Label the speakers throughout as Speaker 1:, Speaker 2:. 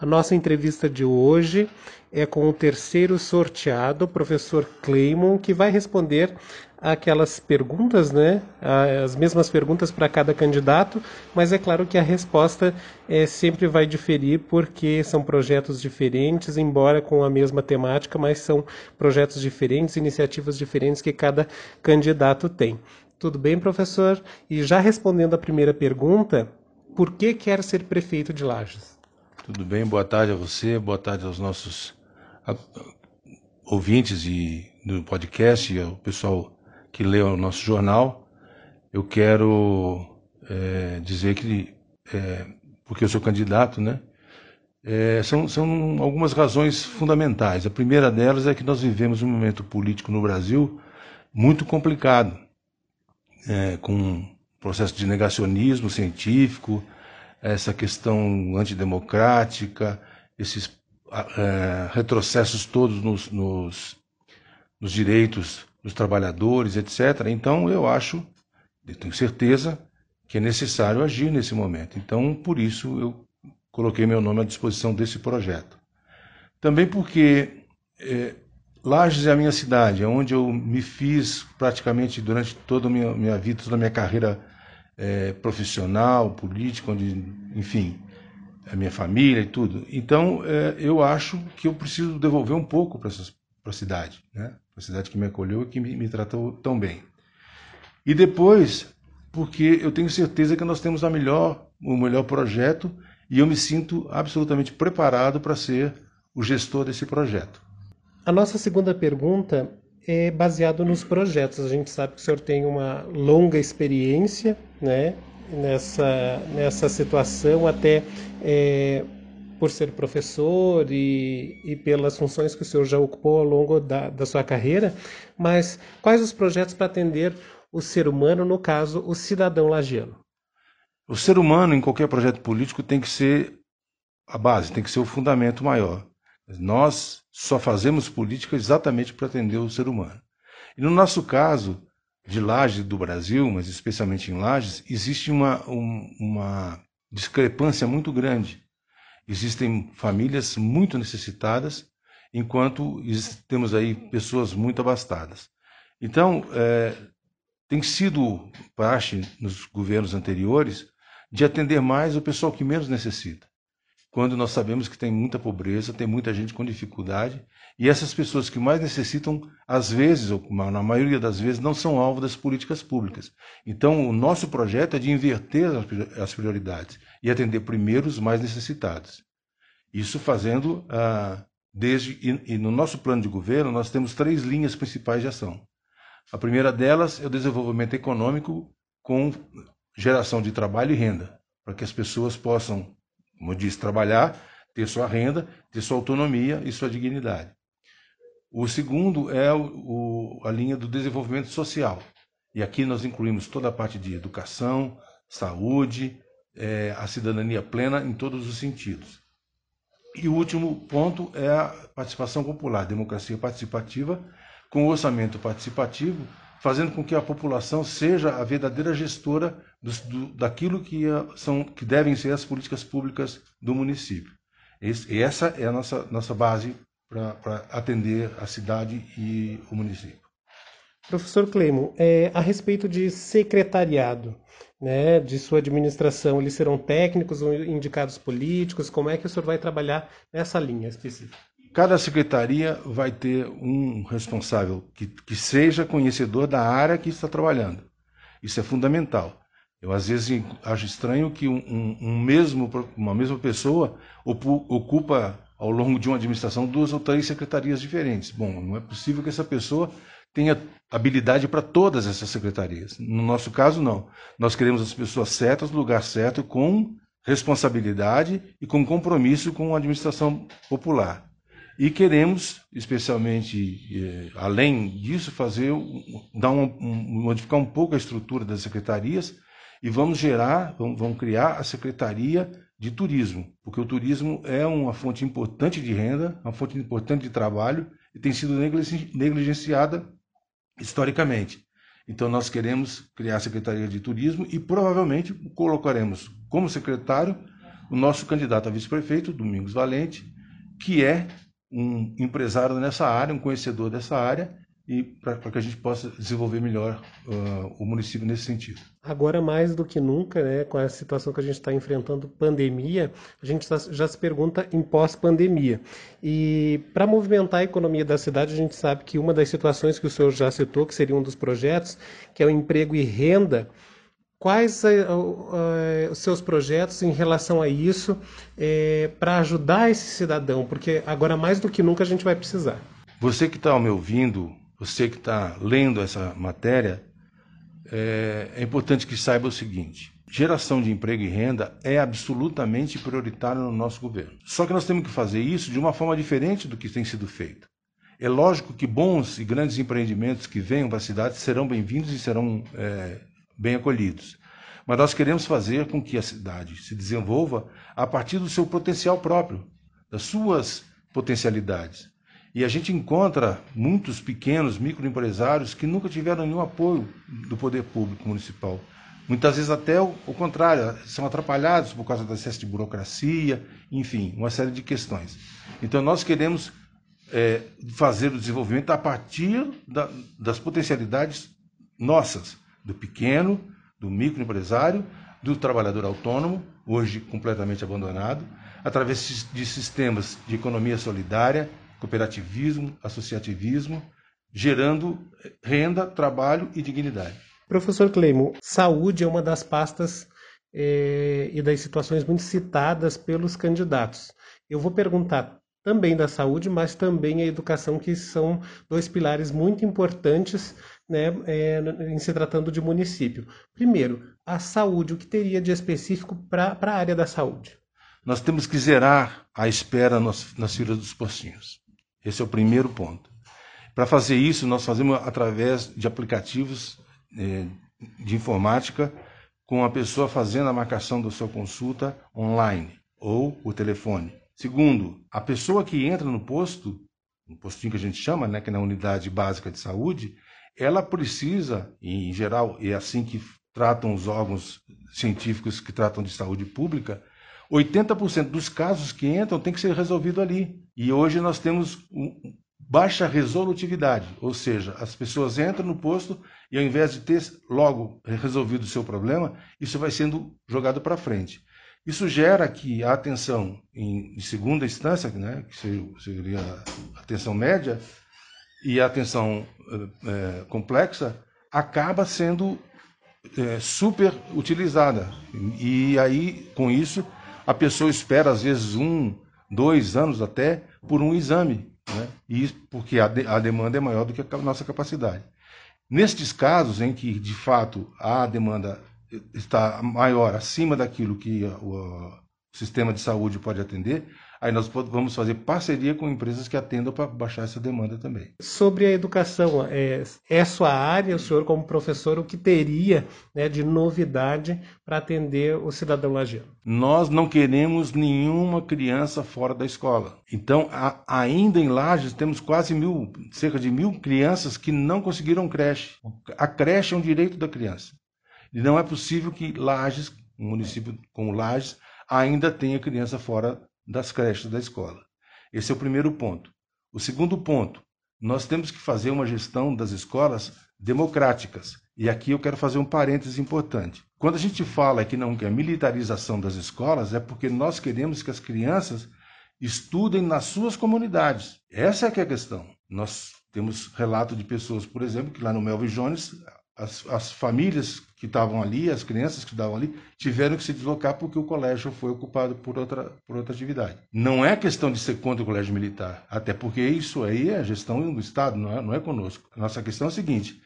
Speaker 1: A nossa entrevista de hoje é com o terceiro sorteado, o professor Cleimon, que vai responder aquelas perguntas, né? As mesmas perguntas para cada candidato, mas é claro que a resposta é, sempre vai diferir porque são projetos diferentes, embora com a mesma temática, mas são projetos diferentes, iniciativas diferentes que cada candidato tem. Tudo bem, professor? E já respondendo a primeira pergunta, por que quer ser prefeito de Lages?
Speaker 2: Tudo bem, boa tarde a você, boa tarde aos nossos ouvintes e do podcast e ao pessoal que lê o nosso jornal. Eu quero é, dizer que, é, porque eu sou candidato, né? É, são, são algumas razões fundamentais. A primeira delas é que nós vivemos um momento político no Brasil muito complicado, é, com um processo de negacionismo científico, essa questão antidemocrática, esses é, retrocessos todos nos, nos, nos, direitos dos trabalhadores, etc. Então, eu acho, eu tenho certeza, que é necessário agir nesse momento. Então, por isso, eu coloquei meu nome à disposição desse projeto. Também porque é, Lages é a minha cidade, é onde eu me fiz praticamente durante toda a minha, minha vida, toda a minha carreira é, profissional, política, onde, enfim, a minha família e tudo. Então, é, eu acho que eu preciso devolver um pouco para a cidade, né? para a cidade que me acolheu e que me, me tratou tão bem. E depois, porque eu tenho certeza que nós temos a melhor, o melhor projeto e eu me sinto absolutamente preparado para ser o gestor desse projeto.
Speaker 1: A nossa segunda pergunta é baseado nos projetos. A gente sabe que o senhor tem uma longa experiência né, nessa, nessa situação, até é, por ser professor e, e pelas funções que o senhor já ocupou ao longo da, da sua carreira, mas quais os projetos para atender o ser humano, no caso, o cidadão lagiano?
Speaker 2: O ser humano, em qualquer projeto político, tem que ser a base, tem que ser o fundamento maior. Nós só fazemos política exatamente para atender o ser humano. E no nosso caso, de Lages do Brasil, mas especialmente em Lages, existe uma, um, uma discrepância muito grande. Existem famílias muito necessitadas, enquanto temos aí pessoas muito abastadas. Então, é, tem sido parte nos governos anteriores de atender mais o pessoal que menos necessita quando nós sabemos que tem muita pobreza, tem muita gente com dificuldade, e essas pessoas que mais necessitam, às vezes, ou na maioria das vezes, não são alvo das políticas públicas. Então, o nosso projeto é de inverter as prioridades e atender primeiro os mais necessitados. Isso fazendo ah, desde. E, e no nosso plano de governo, nós temos três linhas principais de ação. A primeira delas é o desenvolvimento econômico com geração de trabalho e renda, para que as pessoas possam como eu disse, trabalhar, ter sua renda, ter sua autonomia e sua dignidade. O segundo é o, a linha do desenvolvimento social. E aqui nós incluímos toda a parte de educação, saúde, é, a cidadania plena em todos os sentidos. E o último ponto é a participação popular, democracia participativa, com orçamento participativo, fazendo com que a população seja a verdadeira gestora do, do, daquilo que, são, que devem ser as políticas públicas do município. Esse, essa é a nossa, nossa base para atender a cidade e o município.
Speaker 1: Professor Clemo, é, a respeito de secretariado, né, de sua administração, eles serão técnicos ou indicados políticos? Como é que o senhor vai trabalhar nessa linha específica?
Speaker 2: Cada secretaria vai ter um responsável que, que seja conhecedor da área que está trabalhando. Isso é fundamental. Eu às vezes acho estranho que um, um, um mesmo, uma mesma pessoa ocupa ao longo de uma administração duas ou três secretarias diferentes. Bom, não é possível que essa pessoa tenha habilidade para todas essas secretarias. No nosso caso, não. Nós queremos as pessoas certas no lugar certo, com responsabilidade e com compromisso com a administração popular. E queremos, especialmente, eh, além disso, fazer, dar um, modificar um pouco a estrutura das secretarias e vamos gerar, vamos, vamos criar a Secretaria de Turismo, porque o turismo é uma fonte importante de renda, uma fonte importante de trabalho e tem sido negligenciada historicamente. Então nós queremos criar a Secretaria de Turismo e provavelmente colocaremos como secretário o nosso candidato a vice-prefeito, Domingos Valente, que é um empresário nessa área, um conhecedor dessa área, e para que a gente possa desenvolver melhor uh, o município nesse sentido.
Speaker 1: Agora, mais do que nunca, né, com a situação que a gente está enfrentando, pandemia, a gente já se pergunta em pós-pandemia. E para movimentar a economia da cidade, a gente sabe que uma das situações que o senhor já citou, que seria um dos projetos, que é o emprego e renda, Quais uh, uh, os seus projetos em relação a isso uh, para ajudar esse cidadão? Porque agora mais do que nunca a gente vai precisar.
Speaker 2: Você que está me ouvindo, você que está lendo essa matéria, é, é importante que saiba o seguinte: geração de emprego e renda é absolutamente prioritário no nosso governo. Só que nós temos que fazer isso de uma forma diferente do que tem sido feito. É lógico que bons e grandes empreendimentos que venham para a cidade serão bem-vindos e serão é, bem acolhidos. Mas nós queremos fazer com que a cidade se desenvolva a partir do seu potencial próprio, das suas potencialidades. E a gente encontra muitos pequenos microempresários que nunca tiveram nenhum apoio do poder público municipal. Muitas vezes até o, contrário, são atrapalhados por causa do excesso de burocracia, enfim, uma série de questões. Então nós queremos é, fazer o desenvolvimento a partir da, das potencialidades nossas do pequeno, do microempresário, do trabalhador autônomo, hoje completamente abandonado, através de sistemas de economia solidária, cooperativismo, associativismo, gerando renda, trabalho e dignidade.
Speaker 1: Professor Cleimo, saúde é uma das pastas é, e das situações muito citadas pelos candidatos. Eu vou perguntar também da saúde, mas também a educação, que são dois pilares muito importantes né, é, em se tratando de município. Primeiro, a saúde, o que teria de específico para a área da saúde?
Speaker 2: Nós temos que zerar a espera nas, nas filas dos postinhos. Esse é o primeiro ponto. Para fazer isso, nós fazemos através de aplicativos é, de informática, com a pessoa fazendo a marcação da sua consulta online ou o telefone. Segundo, a pessoa que entra no posto, no postinho que a gente chama, né, que é na unidade básica de saúde, ela precisa, em geral, é assim que tratam os órgãos científicos que tratam de saúde pública, 80% dos casos que entram tem que ser resolvido ali. E hoje nós temos baixa resolutividade, ou seja, as pessoas entram no posto e ao invés de ter logo resolvido o seu problema, isso vai sendo jogado para frente. Isso gera que a atenção em, segunda instância, né, que seria a atenção média, e a atenção é, complexa, acaba sendo é, super utilizada. E aí, com isso, a pessoa espera, às vezes, um, dois anos até, por um exame, né? e, porque a, de, a demanda é maior do que a nossa capacidade. Nestes casos em que, de fato, a demanda está maior, acima daquilo que o, sistema de saúde pode atender, aí nós vamos fazer parceria com empresas que atendam para baixar essa demanda também.
Speaker 1: Sobre a educação, é, é sua área, o senhor como professor, o que teria né, de novidade para atender o cidadão lagiano?
Speaker 2: Nós não queremos nenhuma criança fora da escola. Então, a, ainda em Lages, temos quase mil, cerca de mil crianças que não conseguiram creche. A creche é um direito da criança. E não é possível que Lages, um município como Lages, ainda tenha criança fora das creches da escola. Esse é o primeiro ponto. O segundo ponto, nós temos que fazer uma gestão das escolas democráticas. E aqui eu quero fazer um parêntese importante. Quando a gente fala que não quer militarização das escolas, é porque nós queremos que as crianças estudem nas suas comunidades. Essa é que é a questão. Nós temos relato de pessoas, por exemplo, que lá no Melvin Jones as, as famílias que estavam ali, as crianças que estavam ali, tiveram que se deslocar porque o colégio foi ocupado por outra, por outra atividade. Não é questão de ser contra o colégio militar, até porque isso aí é gestão do Estado, não é, não é conosco. A nossa questão é a seguinte: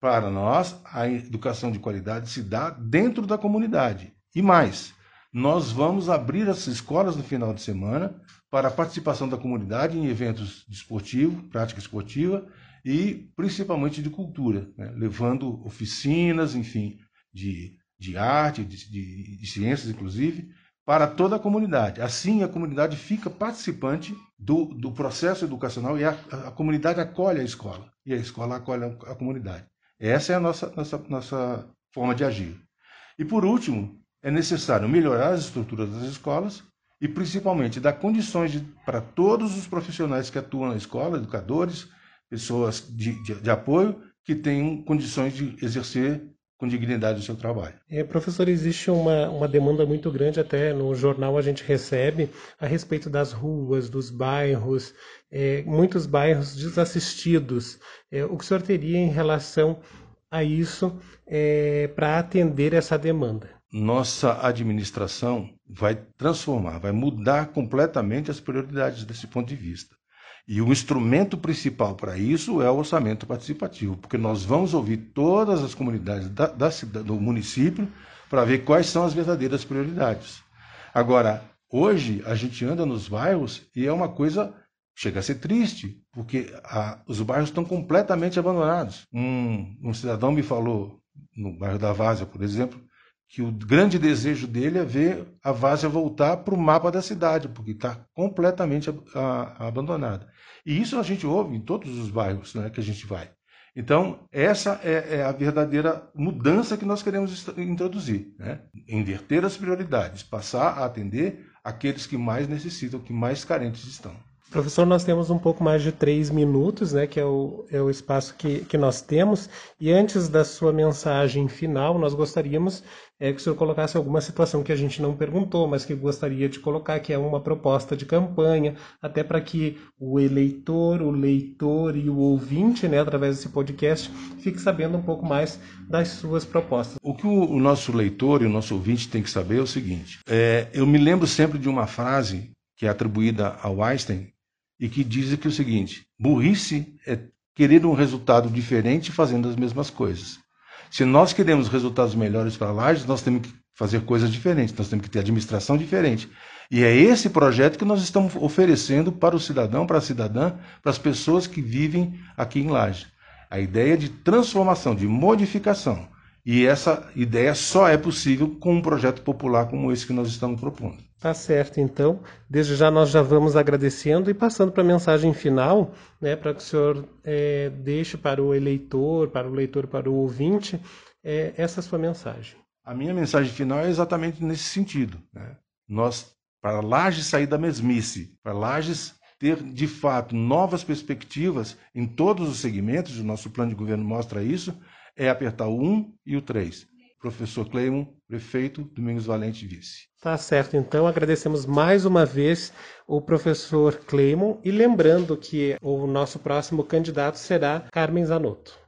Speaker 2: para nós, a educação de qualidade se dá dentro da comunidade. E mais, nós vamos abrir as escolas no final de semana para a participação da comunidade em eventos desportivos, prática esportiva e principalmente de cultura, né? levando oficinas, enfim, de, de arte, de, de, de, ciências, inclusive, para toda a comunidade. Assim, a comunidade fica participante do, do processo educacional e a, a, comunidade acolhe a escola e a escola acolhe a, a comunidade. Essa é a nossa, nossa, nossa forma de agir. E por último, é necessário melhorar as estruturas das escolas e principalmente dar condições para todos os profissionais que atuam na escola, educadores, pessoas de, de, de apoio, que tenham condições de exercer com dignidade o seu trabalho.
Speaker 1: É, professor, existe uma, uma demanda muito grande, até no jornal a gente recebe, a respeito das ruas, dos bairros, é, muitos bairros desassistidos. É, o que o senhor teria em relação a isso é, para atender essa demanda?
Speaker 2: Nossa administração vai transformar, vai mudar completamente as prioridades desse ponto de vista. E o instrumento principal para isso é o orçamento participativo, porque nós vamos ouvir todas as comunidades da, da do município para ver quais são as verdadeiras prioridades. Agora, hoje a gente anda nos bairros e é uma coisa chega a ser triste, porque a, os bairros estão completamente abandonados. Um, um cidadão me falou no bairro da Várzea, por exemplo, que o grande desejo dele é ver a Várzea voltar para o mapa da cidade, porque está completamente abandonada. E isso a gente ouve em todos os bairros né, que a gente vai. Então, essa é, é, a verdadeira mudança que nós queremos introduzir. Né? Inverter as prioridades, passar a atender aqueles que mais necessitam, que mais carentes estão.
Speaker 1: Professor, nós temos um pouco mais de três minutos, né, que é o, é o espaço que, que nós temos. E antes da sua mensagem final, nós gostaríamos é, que o senhor colocasse alguma situação que a gente não perguntou, mas que gostaria de colocar, que é uma proposta de campanha, até para que o eleitor, o leitor e o ouvinte, né, através desse podcast, fique sabendo um pouco mais das suas propostas.
Speaker 2: O que o, o nosso leitor e o nosso ouvinte tem que saber é o seguinte: é, eu me lembro sempre de uma frase que é atribuída ao Einstein, e que diz que o seguinte: burrice é querer um resultado diferente fazendo as mesmas coisas. Se nós queremos resultados melhores para Lages, nós temos que fazer coisas diferentes, nós temos que ter administração diferente. E é esse projeto que nós estamos oferecendo para o cidadão, para a cidadã, para as pessoas que vivem aqui em Lages. A ideia de transformação, de modificação. E essa ideia só é possível com um projeto popular como esse que nós estamos propondo.
Speaker 1: Tá certo, então. Desde já nós já vamos agradecendo e passando para a mensagem final, né, para que o senhor é, deixe para o eleitor, para o leitor, para o ouvinte, é, essa sua mensagem.
Speaker 2: A minha mensagem final é exatamente nesse sentido. Né? Nós, para Lages sair da mesmice, para Lages ter de fato novas perspectivas em todos os segmentos, o nosso plano de governo mostra isso, é apertar o 1 e o 3. Professor Cleimon, prefeito, Domingos Valente, vice.
Speaker 1: Tá certo, então agradecemos mais uma vez o professor Cleimon e lembrando que o nosso próximo candidato será Carmen Zanotto.